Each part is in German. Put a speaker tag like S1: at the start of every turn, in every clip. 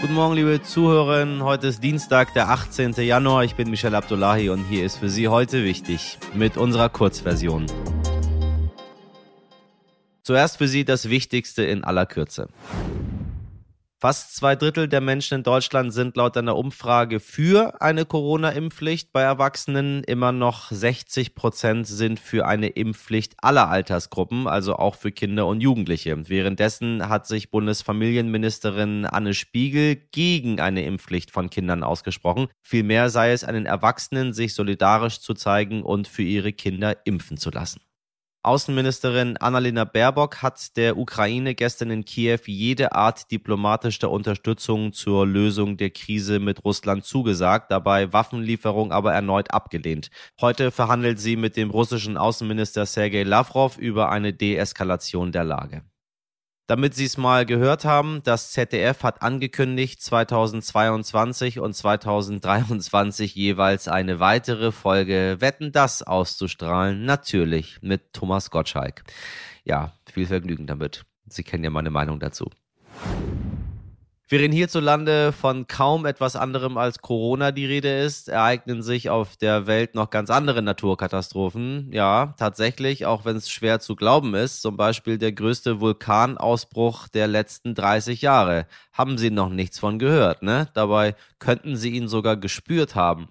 S1: Guten Morgen, liebe Zuhörerinnen. Heute ist Dienstag, der 18. Januar. Ich bin Michel Abdullahi und hier ist für Sie heute wichtig mit unserer Kurzversion. Zuerst für Sie das Wichtigste in aller Kürze. Fast zwei Drittel der Menschen in Deutschland sind laut einer Umfrage für eine Corona-Impfpflicht bei Erwachsenen. Immer noch 60 Prozent sind für eine Impfpflicht aller Altersgruppen, also auch für Kinder und Jugendliche. Währenddessen hat sich Bundesfamilienministerin Anne Spiegel gegen eine Impfpflicht von Kindern ausgesprochen. Vielmehr sei es einen Erwachsenen, sich solidarisch zu zeigen und für ihre Kinder impfen zu lassen. Außenministerin Annalena Baerbock hat der Ukraine gestern in Kiew jede Art diplomatischer Unterstützung zur Lösung der Krise mit Russland zugesagt, dabei Waffenlieferung aber erneut abgelehnt. Heute verhandelt sie mit dem russischen Außenminister Sergei Lavrov über eine Deeskalation der Lage. Damit Sie es mal gehört haben, das ZDF hat angekündigt, 2022 und 2023 jeweils eine weitere Folge Wetten das auszustrahlen. Natürlich mit Thomas Gottschalk. Ja, viel Vergnügen damit. Sie kennen ja meine Meinung dazu. Während hierzulande von kaum etwas anderem als Corona die Rede ist, ereignen sich auf der Welt noch ganz andere Naturkatastrophen. Ja, tatsächlich, auch wenn es schwer zu glauben ist, zum Beispiel der größte Vulkanausbruch der letzten 30 Jahre. Haben Sie noch nichts von gehört, ne? Dabei könnten Sie ihn sogar gespürt haben.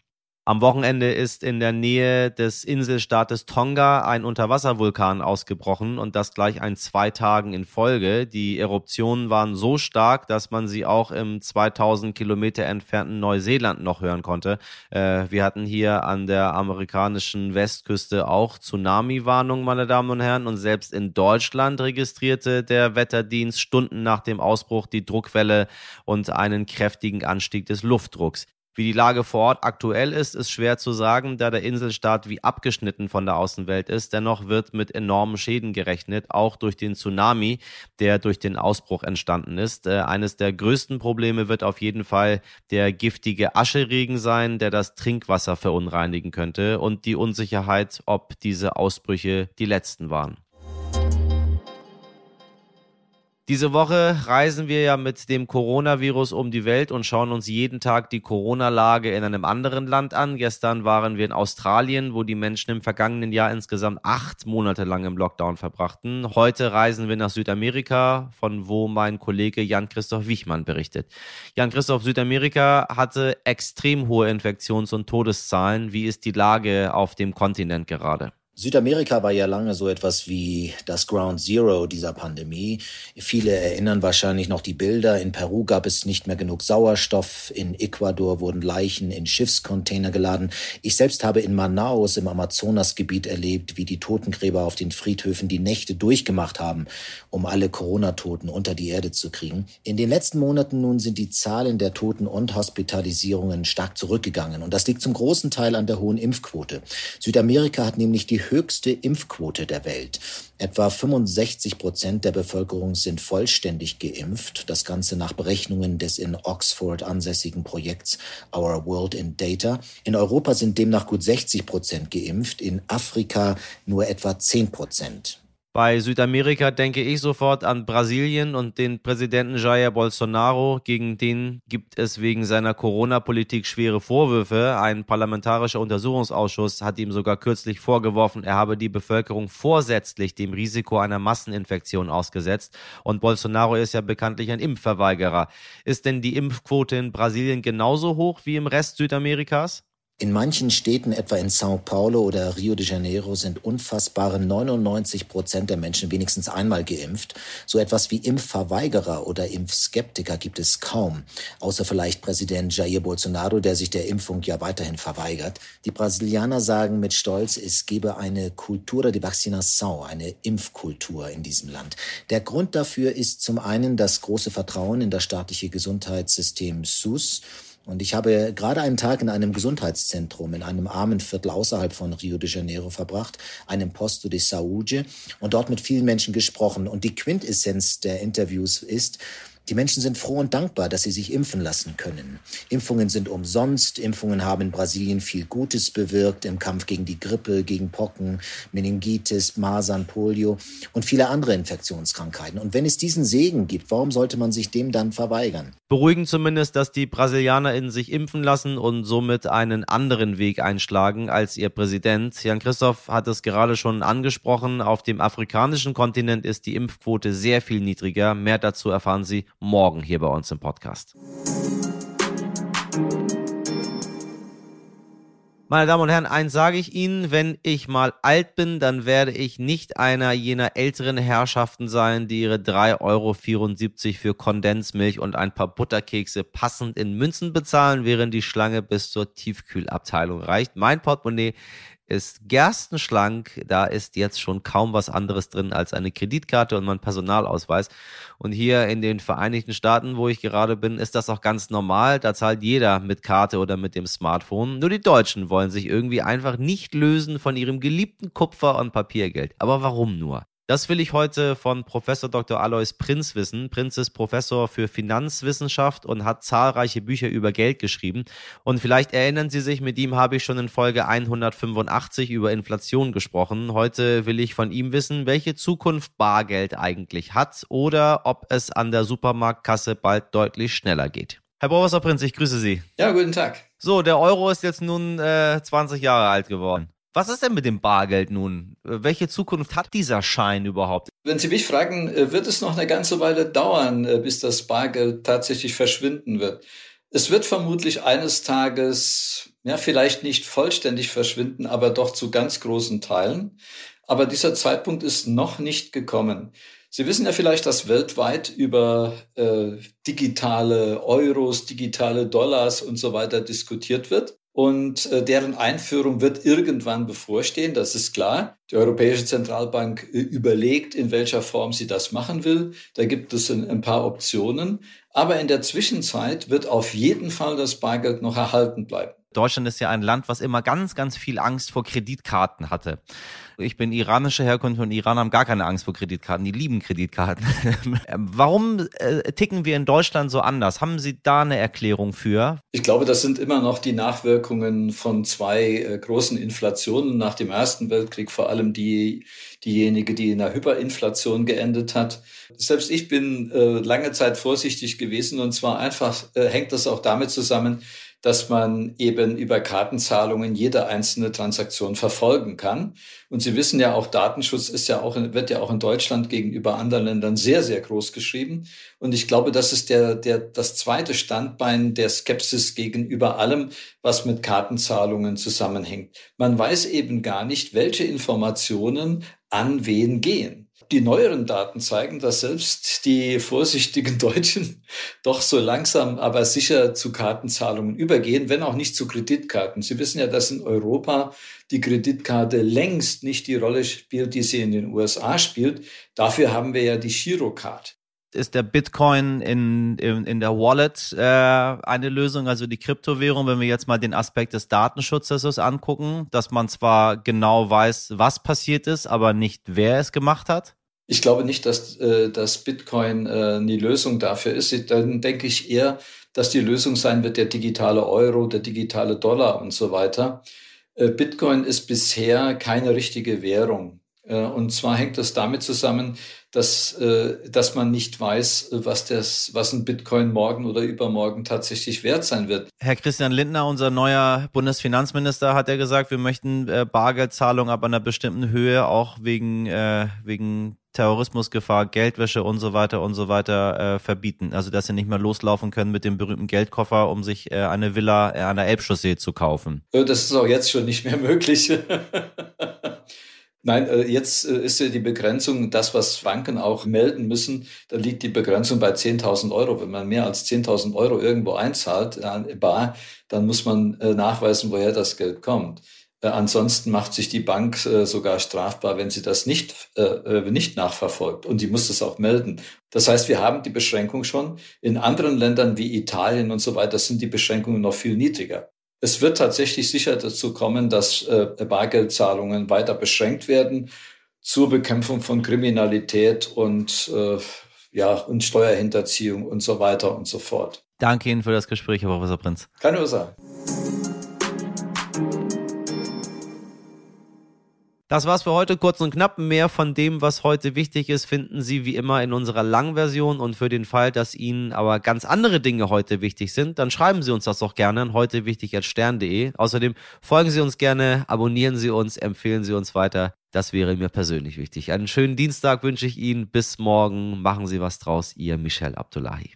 S1: Am Wochenende ist in der Nähe des Inselstaates Tonga ein Unterwasservulkan ausgebrochen und das gleich ein zwei Tagen in Folge. Die Eruptionen waren so stark, dass man sie auch im 2000 Kilometer entfernten Neuseeland noch hören konnte. Äh, wir hatten hier an der amerikanischen Westküste auch Tsunami-Warnung, meine Damen und Herren. Und selbst in Deutschland registrierte der Wetterdienst Stunden nach dem Ausbruch die Druckwelle und einen kräftigen Anstieg des Luftdrucks. Wie die Lage vor Ort aktuell ist, ist schwer zu sagen, da der Inselstaat wie abgeschnitten von der Außenwelt ist. Dennoch wird mit enormen Schäden gerechnet, auch durch den Tsunami, der durch den Ausbruch entstanden ist. Äh, eines der größten Probleme wird auf jeden Fall der giftige Ascheregen sein, der das Trinkwasser verunreinigen könnte und die Unsicherheit, ob diese Ausbrüche die letzten waren. Diese Woche reisen wir ja mit dem Coronavirus um die Welt und schauen uns jeden Tag die Corona-Lage in einem anderen Land an. Gestern waren wir in Australien, wo die Menschen im vergangenen Jahr insgesamt acht Monate lang im Lockdown verbrachten. Heute reisen wir nach Südamerika, von wo mein Kollege Jan-Christoph Wichmann berichtet. Jan-Christoph, Südamerika hatte extrem hohe Infektions- und Todeszahlen. Wie ist die Lage auf dem Kontinent gerade?
S2: Südamerika war ja lange so etwas wie das Ground Zero dieser Pandemie. Viele erinnern wahrscheinlich noch die Bilder. In Peru gab es nicht mehr genug Sauerstoff. In Ecuador wurden Leichen in Schiffscontainer geladen. Ich selbst habe in Manaus im Amazonasgebiet erlebt, wie die Totengräber auf den Friedhöfen die Nächte durchgemacht haben, um alle Corona-Toten unter die Erde zu kriegen. In den letzten Monaten nun sind die Zahlen der Toten und Hospitalisierungen stark zurückgegangen. Und das liegt zum großen Teil an der hohen Impfquote. Südamerika hat nämlich die höchste Impfquote der Welt. Etwa 65 Prozent der Bevölkerung sind vollständig geimpft. Das Ganze nach Berechnungen des in Oxford ansässigen Projekts Our World in Data. In Europa sind demnach gut 60 Prozent geimpft, in Afrika nur etwa 10 Prozent.
S1: Bei Südamerika denke ich sofort an Brasilien und den Präsidenten Jair Bolsonaro. Gegen den gibt es wegen seiner Corona-Politik schwere Vorwürfe. Ein parlamentarischer Untersuchungsausschuss hat ihm sogar kürzlich vorgeworfen, er habe die Bevölkerung vorsätzlich dem Risiko einer Masseninfektion ausgesetzt. Und Bolsonaro ist ja bekanntlich ein Impfverweigerer. Ist denn die Impfquote in Brasilien genauso hoch wie im Rest Südamerikas?
S2: In manchen Städten, etwa in Sao Paulo oder Rio de Janeiro, sind unfassbare 99 Prozent der Menschen wenigstens einmal geimpft. So etwas wie Impfverweigerer oder Impfskeptiker gibt es kaum, außer vielleicht Präsident Jair Bolsonaro, der sich der Impfung ja weiterhin verweigert. Die Brasilianer sagen mit Stolz, es gebe eine Cultura de Vaccinação, eine Impfkultur in diesem Land. Der Grund dafür ist zum einen das große Vertrauen in das staatliche Gesundheitssystem SUS, und ich habe gerade einen Tag in einem Gesundheitszentrum in einem armen Viertel außerhalb von Rio de Janeiro verbracht, einem Posto de Saúde, und dort mit vielen Menschen gesprochen. Und die Quintessenz der Interviews ist, Die Menschen sind froh und dankbar, dass sie sich impfen lassen können. Impfungen sind umsonst. Impfungen haben in Brasilien viel Gutes bewirkt im Kampf gegen die Grippe, gegen Pocken, Meningitis, Masern, Polio und viele andere Infektionskrankheiten. Und wenn es diesen Segen gibt, warum sollte man sich dem dann verweigern?
S1: Beruhigend zumindest, dass die Brasilianer in sich impfen lassen und somit einen anderen Weg einschlagen als ihr Präsident. Jan Christoph hat es gerade schon angesprochen. Auf dem afrikanischen Kontinent ist die Impfquote sehr viel niedriger. Mehr dazu erfahren Sie morgen hier bei uns im Podcast. Meine Damen und Herren, eins sage ich Ihnen, wenn ich mal alt bin, dann werde ich nicht einer jener älteren Herrschaften sein, die ihre 3,74 Euro für Kondensmilch und ein paar Butterkekse passend in Münzen bezahlen, während die Schlange bis zur Tiefkühlabteilung reicht. Mein Portemonnaie ist gerstenschlank. Da ist jetzt schon kaum was anderes drin als eine Kreditkarte und mein Personalausweis. Und hier in den Vereinigten Staaten, wo ich gerade bin, ist das auch ganz normal. Da zahlt jeder mit Karte oder mit dem Smartphone. Nur die Deutschen wollen sich irgendwie einfach nicht lösen von ihrem geliebten Kupfer- und Papiergeld. Aber warum nur? Das will ich heute von Professor Dr. Alois Prinz wissen. Prinz ist Professor für Finanzwissenschaft und hat zahlreiche Bücher über Geld geschrieben. Und vielleicht erinnern Sie sich, mit ihm habe ich schon in Folge 185 über Inflation gesprochen. Heute will ich von ihm wissen, welche Zukunft Bargeld eigentlich hat oder ob es an der Supermarktkasse bald deutlich schneller geht. Herr Professor Prinz, ich grüße Sie.
S3: Ja, guten Tag.
S1: So, der Euro ist jetzt nun äh, 20 Jahre alt geworden. Was ist denn mit dem Bargeld nun? Äh, welche Zukunft hat dieser Schein überhaupt?
S3: Wenn Sie mich fragen, äh, wird es noch eine ganze Weile dauern, äh, bis das Bargeld tatsächlich verschwinden wird. Es wird vermutlich eines Tages, ja, vielleicht nicht vollständig verschwinden, aber doch zu ganz großen Teilen. Aber dieser Zeitpunkt ist noch nicht gekommen. Sie wissen ja vielleicht, dass weltweit über äh, digitale Euros, digitale Dollars und so weiter diskutiert wird. Und äh, deren Einführung wird irgendwann bevorstehen, das ist klar. Die Europäische Zentralbank äh, überlegt, in welcher Form sie das machen will. Da gibt es ein, ein paar Optionen. Aber in der Zwischenzeit wird auf jeden Fall das Bargeld noch erhalten bleiben.
S1: Deutschland ist ja ein Land, was immer ganz, ganz viel Angst vor Kreditkarten hatte. Ich bin iranischer Herkunft und Iraner haben gar keine Angst vor Kreditkarten. Die lieben Kreditkarten. Warum äh, ticken wir in Deutschland so anders? Haben Sie da eine Erklärung für?
S3: Ich glaube, das sind immer noch die Nachwirkungen von zwei äh, großen Inflationen nach dem Ersten Weltkrieg, vor allem die, diejenige, die in der Hyperinflation geendet hat. Selbst ich bin äh, lange Zeit vorsichtig gewesen und zwar einfach äh, hängt das auch damit zusammen, dass man eben über Kartenzahlungen jede einzelne Transaktion verfolgen kann. Und Sie wissen ja auch, Datenschutz ist ja auch, wird ja auch in Deutschland gegenüber anderen Ländern sehr, sehr groß geschrieben. Und ich glaube, das ist der, der, das zweite Standbein der Skepsis gegenüber allem, was mit Kartenzahlungen zusammenhängt. Man weiß eben gar nicht, welche Informationen an wen gehen. Die neueren Daten zeigen, dass selbst die vorsichtigen Deutschen doch so langsam, aber sicher zu Kartenzahlungen übergehen, wenn auch nicht zu Kreditkarten. Sie wissen ja, dass in Europa die Kreditkarte längst nicht die Rolle spielt, die sie in den USA spielt. Dafür haben wir ja die Girocard
S1: ist der Bitcoin in, in, in der Wallet äh, eine Lösung, also die Kryptowährung, wenn wir jetzt mal den Aspekt des Datenschutzes angucken, dass man zwar genau weiß, was passiert ist, aber nicht wer es gemacht hat?
S3: Ich glaube nicht, dass äh, das Bitcoin äh, die Lösung dafür ist. Dann denke ich eher, dass die Lösung sein wird der digitale Euro, der digitale Dollar und so weiter. Äh, Bitcoin ist bisher keine richtige Währung. Äh, und zwar hängt das damit zusammen, dass, äh, dass man nicht weiß, was, das, was ein Bitcoin morgen oder übermorgen tatsächlich wert sein wird.
S1: Herr Christian Lindner, unser neuer Bundesfinanzminister, hat ja gesagt, wir möchten äh, Bargeldzahlungen ab einer bestimmten Höhe auch wegen, äh, wegen Terrorismusgefahr, Geldwäsche und so weiter und so weiter äh, verbieten. Also dass sie nicht mehr loslaufen können mit dem berühmten Geldkoffer, um sich äh, eine Villa äh, an der Elbchaussee zu kaufen.
S3: Das ist auch jetzt schon nicht mehr möglich. Nein, äh, jetzt äh, ist ja die Begrenzung, das, was Banken auch melden müssen, da liegt die Begrenzung bei 10.000 Euro. Wenn man mehr als 10.000 Euro irgendwo einzahlt, äh, dann muss man nachweisen, woher das Geld kommt. Ansonsten macht sich die Bank sogar strafbar, wenn sie das nicht, nicht nachverfolgt. Und die muss das auch melden. Das heißt, wir haben die Beschränkung schon. In anderen Ländern wie Italien und so weiter sind die Beschränkungen noch viel niedriger. Es wird tatsächlich sicher dazu kommen, dass äh, Bargeldzahlungen weiter beschränkt werden zur Bekämpfung von Kriminalität und äh, ja, und Steuerhinterziehung und so weiter und so fort.
S1: Danke Ihnen für das Gespräch, Herr Professor Prinz.
S3: Keine Ursache.
S1: Das war's für heute, kurz und knapp. Mehr von dem, was heute wichtig ist, finden Sie wie immer in unserer Langversion. Und für den Fall, dass Ihnen aber ganz andere Dinge heute wichtig sind, dann schreiben Sie uns das doch gerne an heute. Außerdem folgen Sie uns gerne, abonnieren Sie uns, empfehlen Sie uns weiter. Das wäre mir persönlich wichtig. Einen schönen Dienstag wünsche ich Ihnen. Bis morgen. Machen Sie was draus. Ihr Michel Abdullahi.